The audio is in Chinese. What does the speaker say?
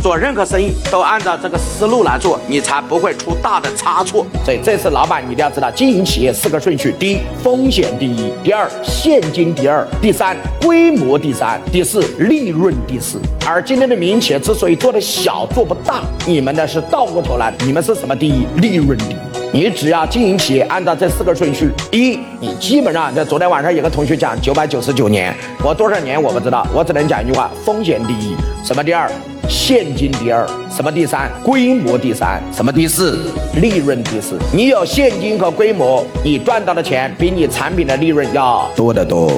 做任何生意都按照这个思路来做，你才不会出大的差错。所以这次老板你一定要知道，经营企业四个顺序：第一，风险第一；第二，现金第二；第三，规模第三；第四，利润第四。而今天的民营企业之所以做的小、做不大，你们呢是倒过头来，你们是什么第一？利润第一。你只要经营企业按照这四个顺序，一，你基本上在昨天晚上有个同学讲九百九十九年，我多少年我不知道，我只能讲一句话：风险第一，什么第二？现金第二，什么第三？规模第三，什么第四？利润第四。你有现金和规模，你赚到的钱比你产品的利润要多得多。